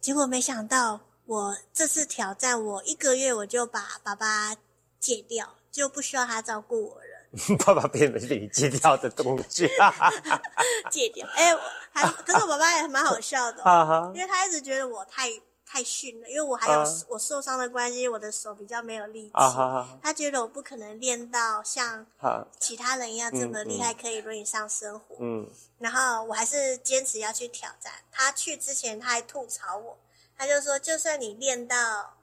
结果没想到，我这次挑战，我一个月我就把爸爸戒掉，就不需要他照顾我了。<laughs> 爸爸变成你戒掉的工具，<laughs> 戒掉。哎、还可是我爸爸也蛮好笑的、<laughs> 因为他一直觉得我太太逊了，因为我还有、啊我受伤的关系，我的手比较没有力气。他觉得我不可能练到像其他人一样这么厉害，可以轮椅上生活。嗯然后我还是坚持要去挑战。他去之前他还吐槽我，他就说，就算你练到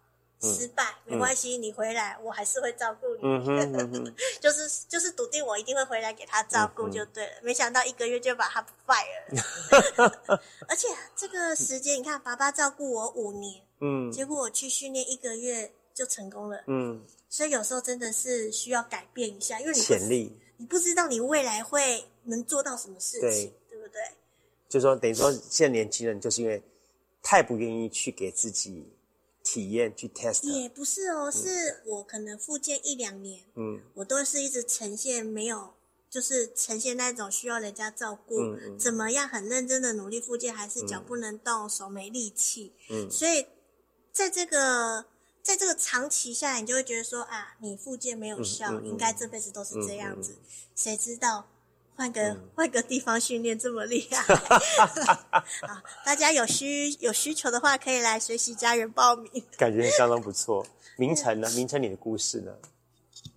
失败、嗯没关系，你回来我还是会照顾你。嗯哼嗯哼 <laughs> 就是就是笃定我一定会回来给他照顾就对了。没想到一个月就把他 fire 了，<laughs> 而且这个时间你看，爸爸照顾我五年，嗯结果我去训练一个月就成功了。嗯，所以有时候真的是需要改变一下，因为你不潜力，你不知道你未来会能做到什么事情，对不对？就是说等于说现在年轻人就是因为太不愿意去给自己体验去 test，也不是哦，是我可能复健一两年，嗯。我都是一直呈现没有就是呈现那种需要人家照顾，嗯嗯。怎么样很认真的努力复健，还是脚不能动，手没力气。嗯。所以在这个在这个长期下来，你就会觉得说啊，你复健没有效，应该这辈子都是这样子。嗯。谁知道换个、换个地方训练这么厉害？<laughs> 好，大家有需有需求的话，可以来学习家人报名。感觉相当不错。<laughs> 明晨呢？明晨你的故事呢？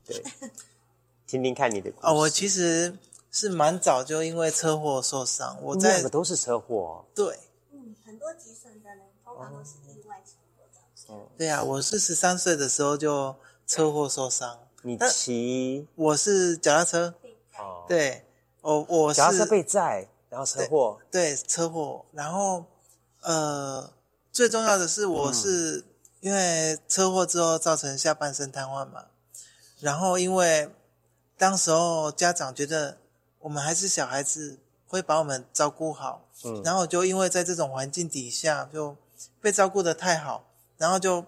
对，<laughs> 听听看你的故事。哦，我其实是蛮早就因为车祸受伤，我在两个都是车祸、哦。对嗯，很多急诊的人通常都是意外车祸造成。哦，对啊，我是十三岁的时候就车祸受伤。你那骑我是脚踏车，哦，对，我我是脚踏车被载，然后车祸。对车祸，然后呃，最重要的是我嗯。是、因为车祸之后造成下半身瘫痪嘛，然后因为当时候家长觉得我们还是小孩子，会把我们照顾好，嗯。然后就因为在这种环境底下就被照顾的太好，然后就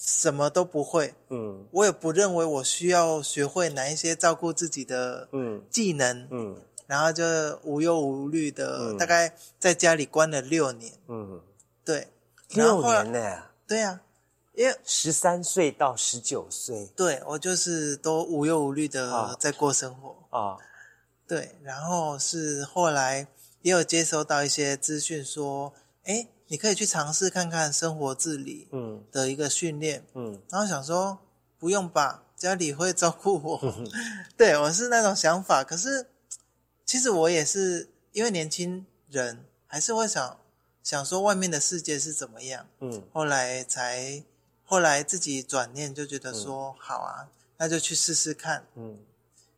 什么都不会，嗯。我也不认为我需要学会哪一些照顾自己的嗯。技能，嗯。然后就无忧无虑的，嗯。大概在家里关了六年，嗯，对，六年呢？对啊，因为十三岁到十九岁。对我就是都无忧无虑的啊。在过生活，啊，对，然后是后来也有接收到一些资讯说，哎，你可以去尝试看看生活自理嗯的一个训练，嗯然后想说不用吧，家里会照顾我，<laughs> 对我是那种想法。可是其实我也是因为年轻人，还是会想想说外面的世界是怎么样。嗯后来才后来自己转念，就觉得说、好啊，那就去试试看。嗯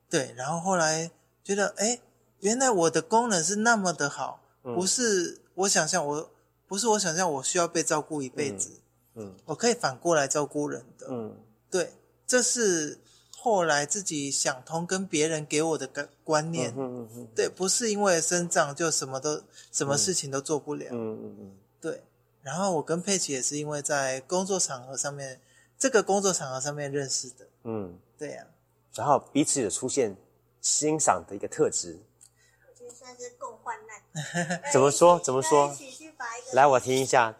对，然后后来觉得，哎，原来我的功能是那么的好，嗯不是我想象我不是我想象我需要被照顾一辈子，嗯我可以反过来照顾人的。嗯对，这是后来自己想通跟别人给我的观观念。嗯嗯嗯对，不是因为生长就什么都什么事情都做不了。嗯嗯嗯对，然后我跟佩奇也是因为在工作场合上面，这个工作场合上面认识的。嗯，对呀、然后彼此有出现欣赏的一个特质，我觉得算是共患难。<laughs> 怎么说？怎么说把一个来，我听一下，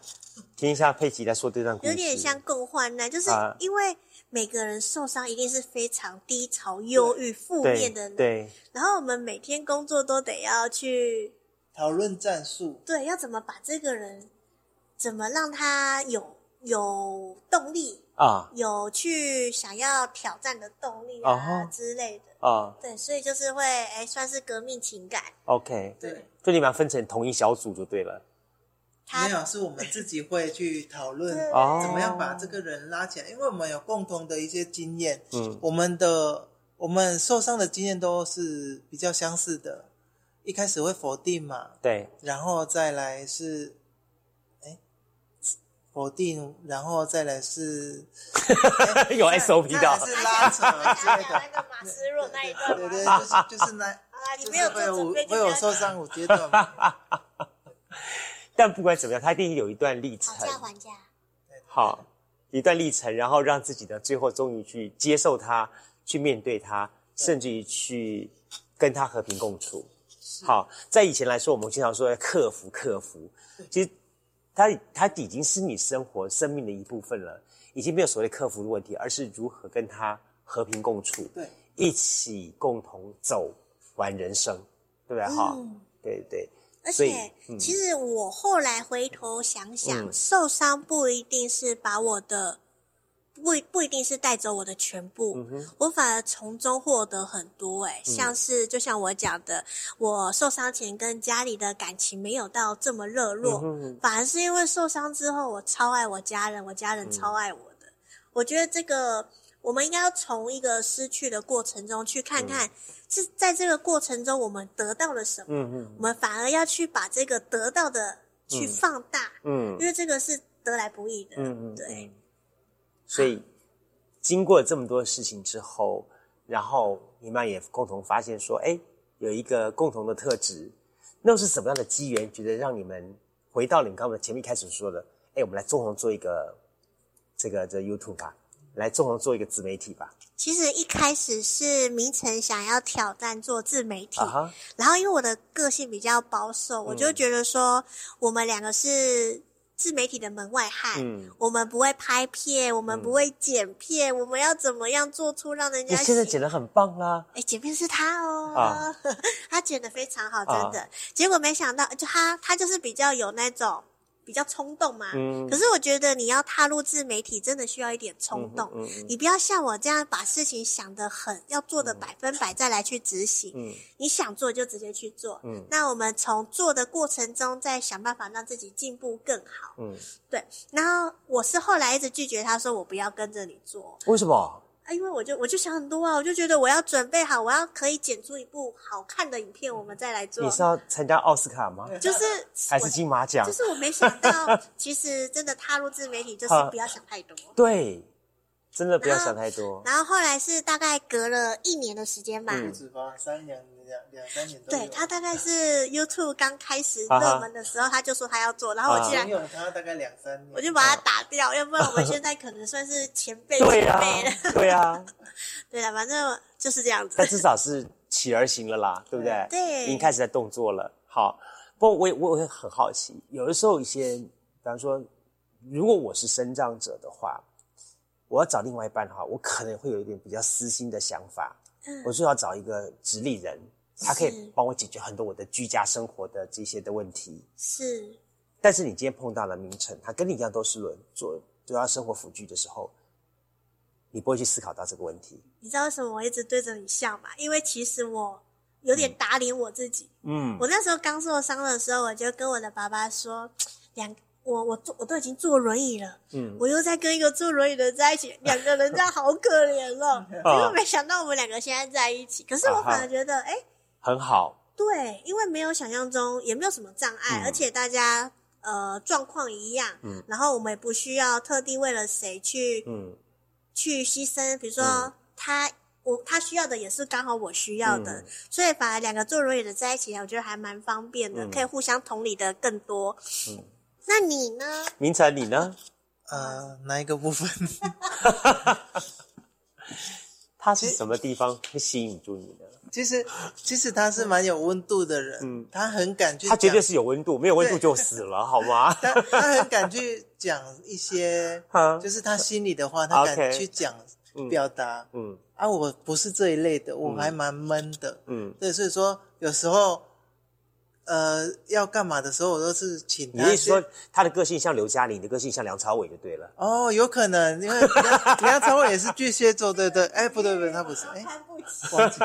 听一下佩奇在说这段故事。有点像共患难，就是啊因为每个人受伤一定是非常低潮、忧郁、负面的人，对，然后我们每天工作都得要去讨论战术。对，要怎么把这个人，怎么让他有有动力啊有去想要挑战的动力啊之类的。啊对，所以就是会哎，算是革命情感。，OK，对，就你们要分成同一小组就对了。他没有，是我们自己会去讨论哦怎么样把这个人拉起来，因为我们有共同的一些经验，嗯我们的我们受伤的经验都是比较相似的。一开始会否定嘛，对，然后再来是，哎，否定，然后再来是 <laughs> 有 SOP 的。是拉扯之类的，那个马斯洛那一段对对，就是就是那，啊，你就没有是会有五做准备就会有受伤五阶段嘛。<laughs> 但不管怎么样，他一定有一段历程讨，价还价。好，一段历程，然后让自己的，最后终于去接受它，去面对它，甚至于去跟它和平共处。好，在以前来说，我们经常说要克服克服，其实它它已经是你生活生命的一部分了，已经没有所谓克服的问题，而是如何跟它和平共处，对，一起共同走完人生，对不对？哈、嗯对对，而且，嗯。其实我后来回头想想，嗯。受伤不一定是把我的不不一定是带走我的全部，嗯我反而从中获得很多、欸。嗯。像是就像我讲的，我受伤前跟家里的感情没有到这么热络，反而是因为受伤之后，我超爱我家人，我家人嗯超爱我的。我觉得这个我们应该要从一个失去的过程中去看看，是在这个过程中我们得到了什么。嗯嗯我们反而要去把这个得到的去嗯放大，嗯因为这个是得来不易的。嗯嗯，对，所以经过这么多事情之后，然后你们也共同发现说，哎，有一个共同的特质，那是什么样的机缘，觉得让你们回到你们刚刚前面开始说的，哎，我们来共同做一个这个这 YouTube 吧。来共同做一个自媒体吧。其实一开始是明成想要挑战做自媒体，然后因为我的个性比较保守，我就觉得说我们两个是自媒体的门外汉，嗯，我们不会拍片，我们不会剪片，我们要怎么样做出让人家喜现在剪的很棒啦。哎，剪片是他哦，啊 <laughs> 他剪的非常好，真的。啊结果没想到，就他他就是比较有那种比较冲动嘛。嗯可是我觉得你要踏入自媒体，真的需要一点冲动。嗯嗯嗯你不要像我这样把事情想得很要做的百分百再来去执行。嗯你想做就直接去做。嗯那我们从做的过程中再想办法让自己进步更好。嗯，对。然后我是后来一直拒绝他说我不要跟着你做。为什么？啊，因为我就我就想很多啊，我就觉得我要准备好，我要可以剪出一部好看的影片，我们再来做。你是要参加奥斯卡吗？就是 <laughs> 还是金马奖？就是我没想到，其实真的踏入自媒体就是啊不要想太多。对，真的不要想太多。然后后来是大概隔了一年的时间吧，嗯不止吧，三年两两三年。对他大概是 YouTube 刚开始热门的时候，他就说他要做，然后我竟然、没有他大概两三年，我就把他打掉，要不然我们现在可能算是前辈对啊前辈了。，对啊，<laughs> 对啊，反正就是这样子但。至少是起而行了啦，对不对？对已经开始在动作了。好，不过我也我也很好奇，有的时候一些，比方说，如果我是生长者的话，我要找另外一半的话，我可能会有一点比较私心的想法，嗯我就要找一个直立人，他可以帮我解决很多我的居家生活的这些的问题。是，但是你今天碰到了明成，他跟你一样都是轮做都要生活辅具的时候，你不会去思考到这个问题。你知道为什么我一直对着你笑吗？因为其实我有点打脸我自己。嗯我那时候刚受伤的时候，我就跟我的爸爸说，两我我坐我都已经坐轮椅了，嗯。我又在跟一个坐轮椅的在一起，两个人这样好可怜哦。<laughs> 结果没想到我们两个现在在一起，可是我反而觉得，哎、很好，对，因为没有想象中，也没有什么障碍，嗯。而且大家呃状况一样，嗯。然后我们也不需要特地为了谁去、嗯。去牺牲，比如说、嗯。他。我他需要的也是刚好我需要的，嗯。所以反而两个坐轮椅的在一起，我觉得还蛮方便的，嗯。可以互相同理的更多。嗯，那你呢？明成你呢？呃，哪一个部分？<laughs> 他是什么地方会吸引住你呢？其实其实他是蛮有温度的人，嗯他很敢去，他绝对是有温度，没有温度就死了，好吗？<laughs> 他他很敢去讲一些 <laughs> 啊，就是他心里的话，他敢去讲嗯表达。嗯啊，我不是这一类的，我还蛮闷的。嗯，对，所以说有时候，呃，要干嘛的时候，我都是请。你是说他的个性像刘嘉玲，你的个性像梁朝伟就对了。哦，有可能，因为 <laughs> 梁梁朝伟也是巨蟹座，对对。哎，不对不对，他不是，哎，看不起。忘记。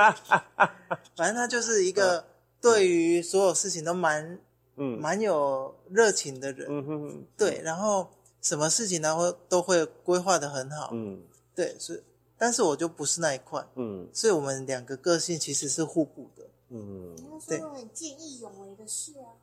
反正他就是一个对于所有事情都蛮嗯蛮有热情的人。嗯哼哼，对，然后什么事情呢会都会规划的很好。嗯对，是，但是我就不是那一块，嗯所以我们两个个性其实是互补的。嗯那说很见义勇为的事啊。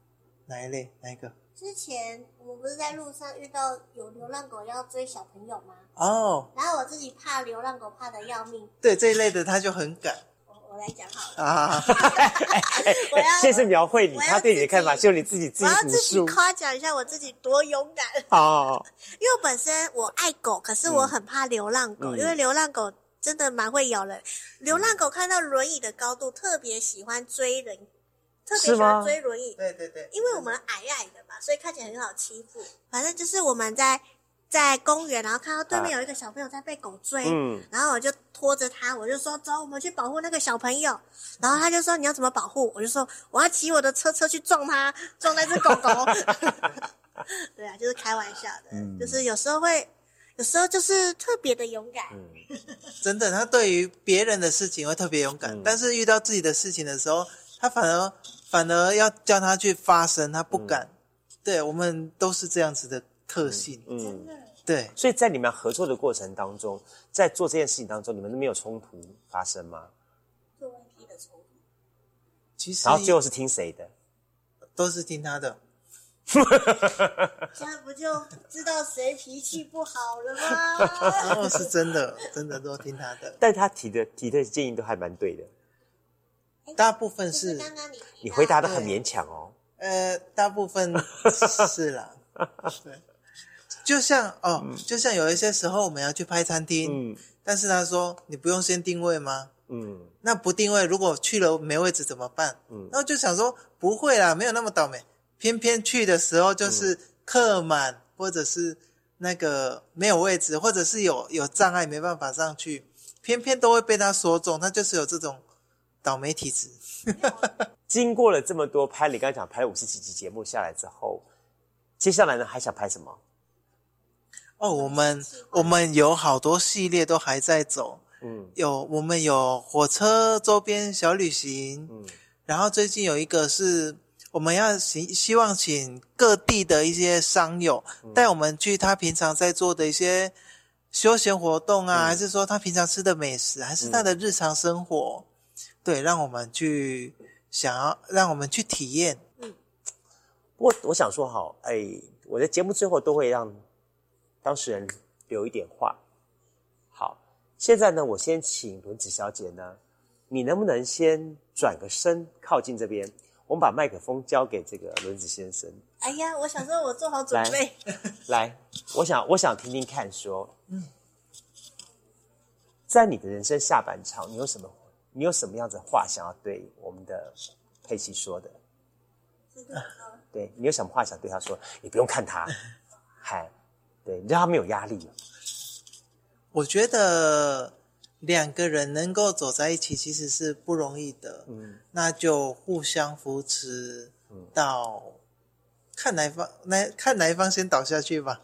哪一类？哪一个？之前我不是在路上遇到有流浪狗要追小朋友吗？哦，然后我自己怕流浪狗怕的要命，对这一类的他就很敢我我来讲好了。啊。<laughs> 我要现在是描绘你他对你的看法，就你自己自己我要自己。夸奖一下我自己多勇敢，哦，因为本身我爱狗，可是我很怕流浪狗，嗯因为流浪狗真的蛮会咬人。流浪狗看到轮椅的高度，特别喜欢追人，特别喜欢追轮椅。对对对，因为我们矮矮的嘛，所以看起来很好欺负。反正就是我们在在公园，然后看到对面有一个小朋友在被狗追，嗯然后我就拖着他，我就说走，我们去保护那个小朋友。<laughs> 然后他就说你要怎么保护？我就说我要骑我的车车去撞他，<laughs> 撞那只狗狗。<laughs> 对啊，就是开玩笑的，嗯就是有时候会，有时候就是特别的勇敢。嗯真的，他对于别人的事情会特别勇敢，嗯但是遇到自己的事情的时候，他反而反而要叫他去发声，他不敢。对我们都是这样子的特性。嗯，对，所以在你们合作的过程当中，在做这件事情当中，你们都没有冲突发生吗？做问题的冲突，其实然后最后是听谁的？都是听他的。<laughs> 这样不就知道谁脾气不好了吗？哦，是真的，真的都听他的。但他提的提的建议都还蛮对的，大部分是是，刚刚你你回答的很勉强哦。呃，大部分是啦。<laughs> 对，就像哦，就像有一些时候我们要去拍餐厅，嗯但是他说你不用先定位吗？嗯那不定位，如果去了没位置怎么办？嗯然后就想说不会啦，没有那么倒霉。偏偏去的时候就是客满，或者是那个没有位置，或者是有有障碍没办法上去，偏偏都会被他说中，他就是有这种倒霉体质。<laughs> 经过了这么多拍，你刚才讲拍了五十几集节目下来之后，接下来呢还想拍什么？哦，我们我们有好多系列都还在走，嗯有我们有火车周边小旅行，嗯然后最近有一个是我们要希希望请各地的一些商友嗯带我们去他平常在做的一些休闲活动啊，嗯还是说他平常吃的美食，还是他的日常生活，对，让我们去想要让我们去体验。嗯不过我想说好，哎，我的节目最后都会让当事人留一点话。好，现在呢，我先请轮子小姐呢，你能不能先转个身靠近这边？我们把麦克风交给这个轮子先生。哎呀，我想说，我做好准备。来，我想我想听听看说，嗯，在你的人生下半场，你有什么你有什么样子的话想要对我们的佩奇说的？对你有什么话想对他说？你不用看他，<laughs> 嗨，对，你让他没有压力。我觉得两个人能够走在一起其实是不容易的，嗯那就互相扶持到看哪一方，哪看哪一方先倒下去吧。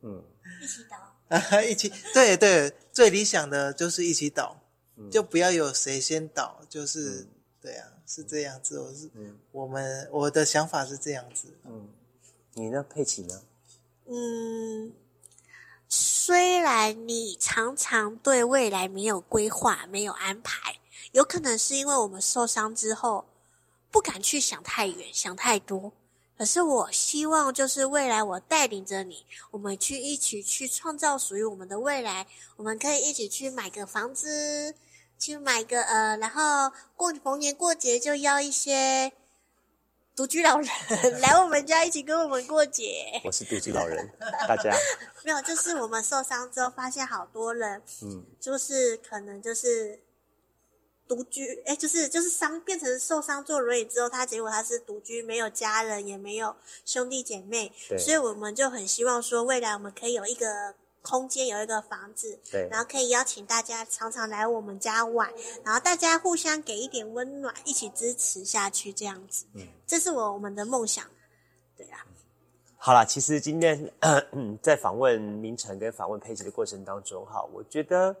嗯，一起倒。啊，<laughs> 一起，对对，最理想的就是一起倒，嗯就不要有谁先倒，就是、对啊，是这样子。我是、我们我的想法是这样子。嗯，你呢，佩奇呢？嗯，虽然你常常对未来没有规划、没有安排，有可能是因为我们受伤之后不敢去想太远、想太多。可是我希望，就是未来我带领着你，我们去一起去创造属于我们的未来。我们可以一起去买个房子，去买个呃，然后过逢年过节就邀一些独居老人 <laughs> 来我们家一起跟我们过节。我是独居老人，<laughs> 大家，没有，就是我们受伤之后，发现好多人嗯。就是可能就是独居，哎，就是就是伤变成受伤坐轮椅之后，他结果他是独居，没有家人，也没有兄弟姐妹，对。所以我们就很希望说，未来我们可以有一个空间，有一个房子，对。然后可以邀请大家常常来我们家玩，然后大家互相给一点温暖，一起支持下去，这样子，嗯。这是我我们的梦想，对啊，好啦，其实今天嗯 <coughs> 在访问明成跟访问佩奇的过程当中，哈，我觉得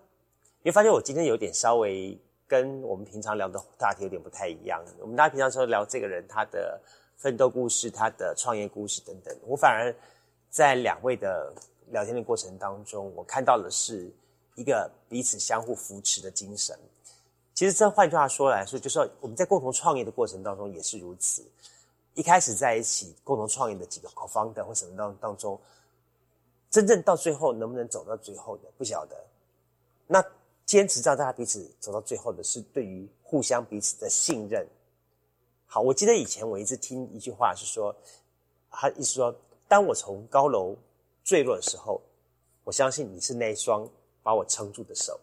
你会发现我今天有点稍微跟我们平常聊的话题有点不太一样。我们大家平常说聊这个人他的奋斗故事、他的创业故事等等，我反而在两位的聊天的过程当中，我看到的是一个彼此相互扶持的精神。其实这换句话说来说，就是说我们在共同创业的过程当中也是如此。一开始在一起共同创业的几个 co-founder 或什么当当中，真正到最后能不能走到最后的不晓得。那坚持让大家彼此走到最后的是对于互相彼此的信任。好，我记得以前我一直听一句话是说，他意思说，当我从高楼坠落的时候，我相信你是那一双把我撑住的手。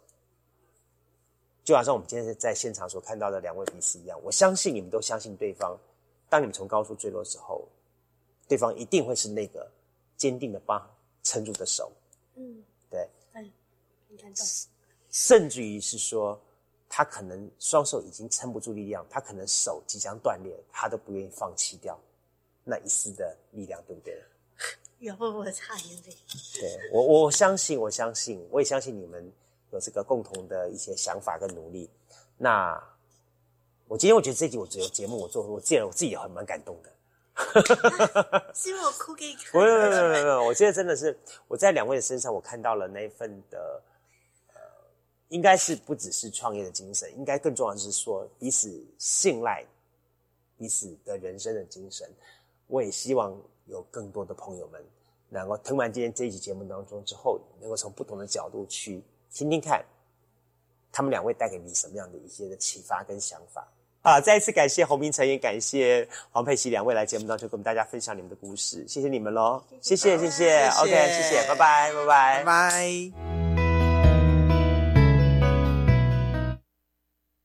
就好像我们今天在现场所看到的两位彼此一样，我相信你们都相信对方。当你们从高处坠落的时候，对方一定会是那个坚定的把撑住的手。嗯，对，嗯。甚至于是说，他可能双手已经撑不住力量，他可能手即将断裂，他都不愿意放弃掉那一丝的力量，对不对？有我差眼泪。对我，我相信，我相信，我也相信你们有这个共同的一些想法跟努力。那我今天我觉得这集我只有节目我做，我自然我自己也很蛮感动的。<laughs> <laughs> 是因为我哭给你看。不，没有没有没有 <laughs> 没有，我觉得真的是我在两位的身上，我看到了那一份的，呃，应该是不只是创业的精神，应该更重要的是说彼此信赖彼此的人生的精神。我也希望有更多的朋友们能够听完今天这一期节目当中之后，能够从不同的角度去听听看，他们两位带给你什么样的一些的启发跟想法。啊，再一次感谢洪明成，也感谢黄佩琪两位来节目当中跟我们大家分享你们的故事，谢谢你们喽，谢谢谢谢，OK，谢谢，拜拜拜拜拜。